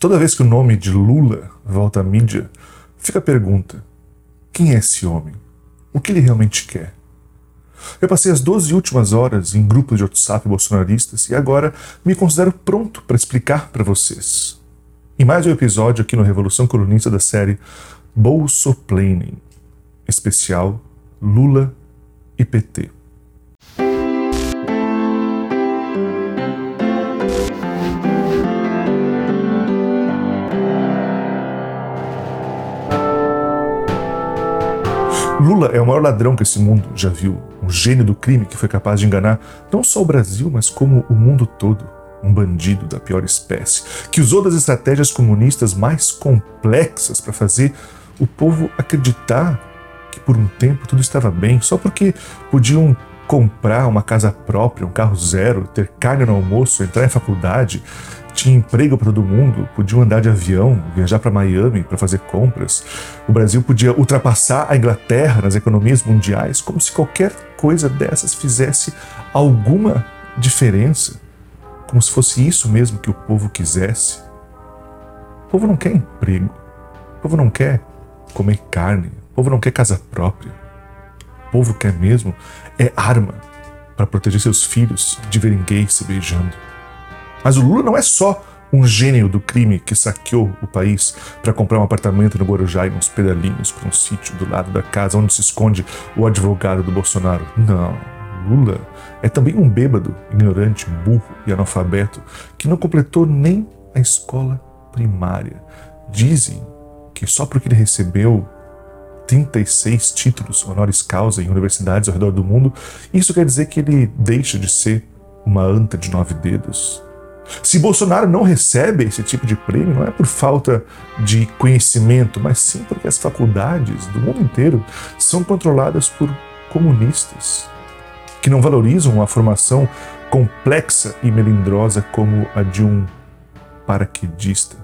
Toda vez que o nome de Lula volta à mídia, fica a pergunta: quem é esse homem? O que ele realmente quer? Eu passei as 12 últimas horas em grupos de WhatsApp bolsonaristas e agora me considero pronto para explicar para vocês. Em mais um episódio aqui no Revolução Colunista da série Bolsoplaning, especial Lula e PT. Lula é o maior ladrão que esse mundo já viu, um gênio do crime que foi capaz de enganar não só o Brasil, mas como o mundo todo. Um bandido da pior espécie, que usou das estratégias comunistas mais complexas para fazer o povo acreditar que por um tempo tudo estava bem, só porque podiam comprar uma casa própria, um carro zero, ter carne no almoço, entrar em faculdade, tinha emprego para todo mundo, podiam andar de avião, viajar para Miami para fazer compras. O Brasil podia ultrapassar a Inglaterra nas economias mundiais, como se qualquer coisa dessas fizesse alguma diferença, como se fosse isso mesmo que o povo quisesse. O povo não quer emprego, o povo não quer comer carne, o povo não quer casa própria. O povo quer mesmo é arma para proteger seus filhos de verem gays se beijando. Mas o Lula não é só um gênio do crime que saqueou o país para comprar um apartamento no Guarujá e uns pedalinhos para um sítio do lado da casa onde se esconde o advogado do Bolsonaro. Não. Lula é também um bêbado, ignorante, burro e analfabeto que não completou nem a escola primária. Dizem que só porque ele recebeu 36 títulos honoris causa em universidades ao redor do mundo, isso quer dizer que ele deixa de ser uma anta de nove dedos. Se Bolsonaro não recebe esse tipo de prêmio, não é por falta de conhecimento, mas sim porque as faculdades do mundo inteiro são controladas por comunistas que não valorizam uma formação complexa e melindrosa como a de um paraquedista.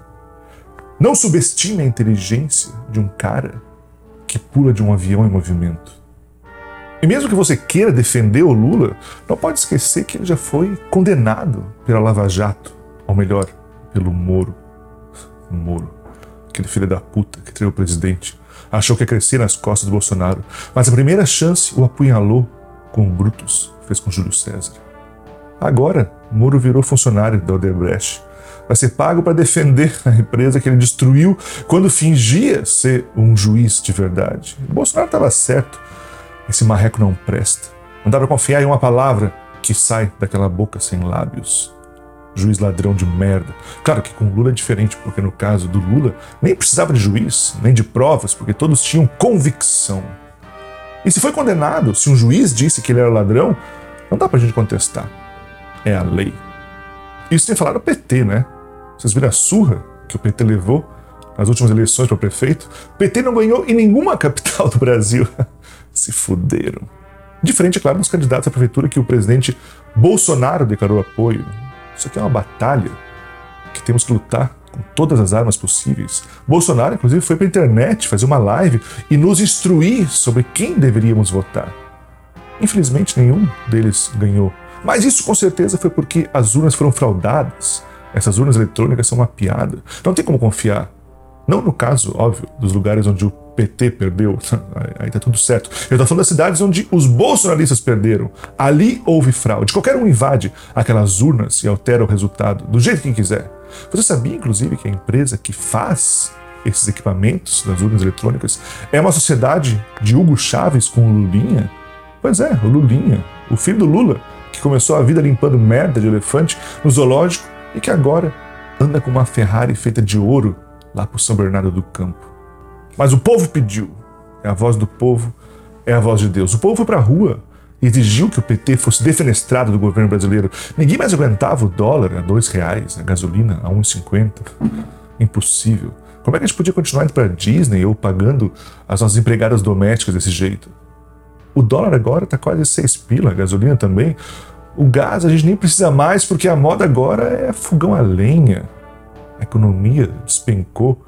Não subestime a inteligência de um cara que pula de um avião em movimento. E mesmo que você queira defender o Lula, não pode esquecer que ele já foi condenado pela Lava Jato, ou melhor, pelo Moro. Moro, aquele filho da puta que traiu o presidente, achou que ia crescer nas costas do Bolsonaro, mas a primeira chance o apunhalou com o Brutus, fez com Júlio César. Agora, Moro virou funcionário da Odebrecht. Vai ser pago para defender a empresa que ele destruiu quando fingia ser um juiz de verdade. O Bolsonaro estava certo esse marreco não presta. Não dá para confiar em uma palavra que sai daquela boca sem lábios. Juiz ladrão de merda. Claro que com Lula é diferente, porque no caso do Lula nem precisava de juiz, nem de provas, porque todos tinham convicção. E se foi condenado, se um juiz disse que ele era ladrão, não dá pra gente contestar. É a lei. Isso sem falar do PT, né? Vocês viram a surra que o PT levou nas últimas eleições para prefeito? O PT não ganhou em nenhuma capital do Brasil. Se fuderam. Diferente, é claro, dos candidatos à prefeitura que o presidente Bolsonaro declarou apoio. Isso aqui é uma batalha que temos que lutar com todas as armas possíveis. Bolsonaro, inclusive, foi para a internet fazer uma live e nos instruir sobre quem deveríamos votar. Infelizmente, nenhum deles ganhou. Mas isso com certeza foi porque as urnas foram fraudadas. Essas urnas eletrônicas são uma piada. Não tem como confiar. Não no caso, óbvio, dos lugares onde o PT perdeu, aí tá tudo certo. Eu tô falando das cidades onde os bolsonaristas perderam. Ali houve fraude. Qualquer um invade aquelas urnas e altera o resultado do jeito que quiser. Você sabia, inclusive, que a empresa que faz esses equipamentos das urnas eletrônicas é uma sociedade de Hugo Chaves com o Lulinha? Pois é, o Lulinha, o filho do Lula, que começou a vida limpando merda de elefante no zoológico e que agora anda com uma Ferrari feita de ouro lá por São Bernardo do Campo. Mas o povo pediu. É a voz do povo, é a voz de Deus. O povo foi para a rua e exigiu que o PT fosse defenestrado do governo brasileiro. Ninguém mais aguentava o dólar a dois reais, a gasolina a 1,50. Impossível. Como é que a gente podia continuar indo para Disney ou pagando as nossas empregadas domésticas desse jeito? O dólar agora está quase seis pila, a gasolina também. O gás a gente nem precisa mais porque a moda agora é fogão a lenha. A economia despencou.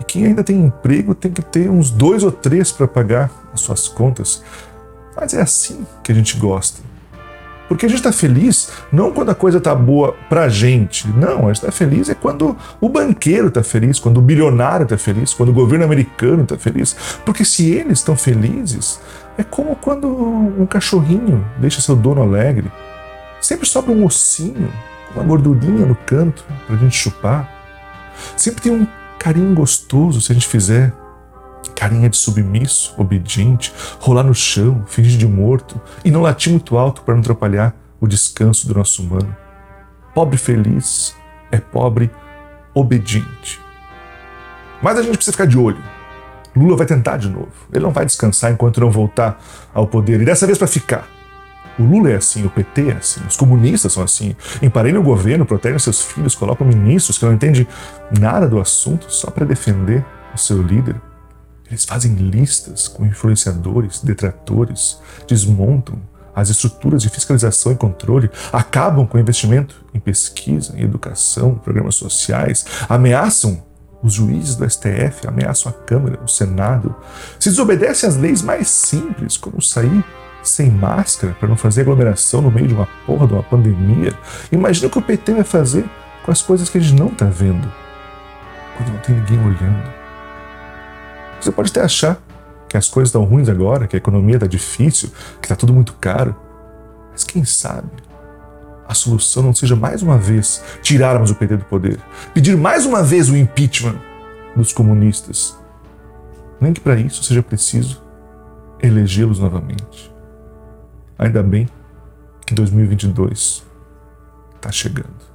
E quem ainda tem emprego tem que ter uns dois ou três para pagar as suas contas. Mas é assim que a gente gosta. Porque a gente está feliz não quando a coisa está boa para a gente. Não, a gente está feliz é quando o banqueiro está feliz, quando o bilionário está feliz, quando o governo americano está feliz. Porque se eles estão felizes, é como quando um cachorrinho deixa seu dono alegre. Sempre sobra um ossinho, uma gordurinha no canto para a gente chupar. Sempre tem um carinho gostoso se a gente fizer carinha de submisso, obediente, rolar no chão, fingir de morto e não latir muito alto para não atrapalhar o descanso do nosso humano. Pobre feliz é pobre obediente. Mas a gente precisa ficar de olho. Lula vai tentar de novo. Ele não vai descansar enquanto não voltar ao poder. E dessa vez para ficar. O Lula é assim, o PT é assim, os comunistas são assim. Emparelham o governo, protegem seus filhos, colocam ministros que não entendem nada do assunto só para defender o seu líder. Eles fazem listas com influenciadores, detratores, desmontam as estruturas de fiscalização e controle, acabam com o investimento em pesquisa, em educação, programas sociais, ameaçam os juízes do STF, ameaçam a Câmara, o Senado, se desobedecem às leis mais simples, como sair sem máscara para não fazer aglomeração no meio de uma porra de uma pandemia. Imagina o que o PT vai fazer com as coisas que a gente não está vendo, quando não tem ninguém olhando. Você pode até achar que as coisas estão ruins agora, que a economia está difícil, que está tudo muito caro. Mas quem sabe a solução não seja mais uma vez tirarmos o PT do poder, pedir mais uma vez o impeachment dos comunistas. Nem que para isso seja preciso elegê-los novamente. Ainda bem que 2022 está chegando.